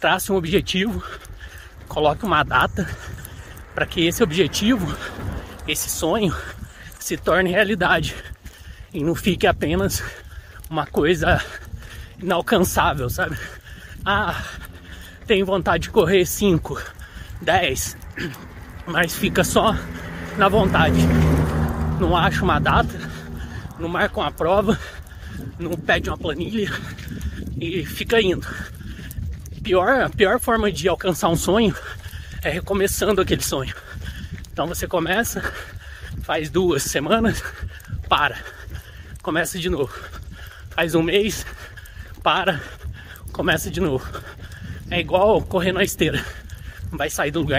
trace um objetivo, coloque uma data para que esse objetivo, esse sonho se torne realidade e não fique apenas uma coisa inalcançável, sabe? Ah, tenho vontade de correr 5, 10, mas fica só na vontade. Não acha uma data, não marca uma prova, não pede uma planilha e fica indo. Pior, a pior forma de alcançar um sonho é recomeçando aquele sonho. Então você começa, faz duas semanas, para, começa de novo. Faz um mês, para, começa de novo. É igual correr na esteira. Não vai sair do lugar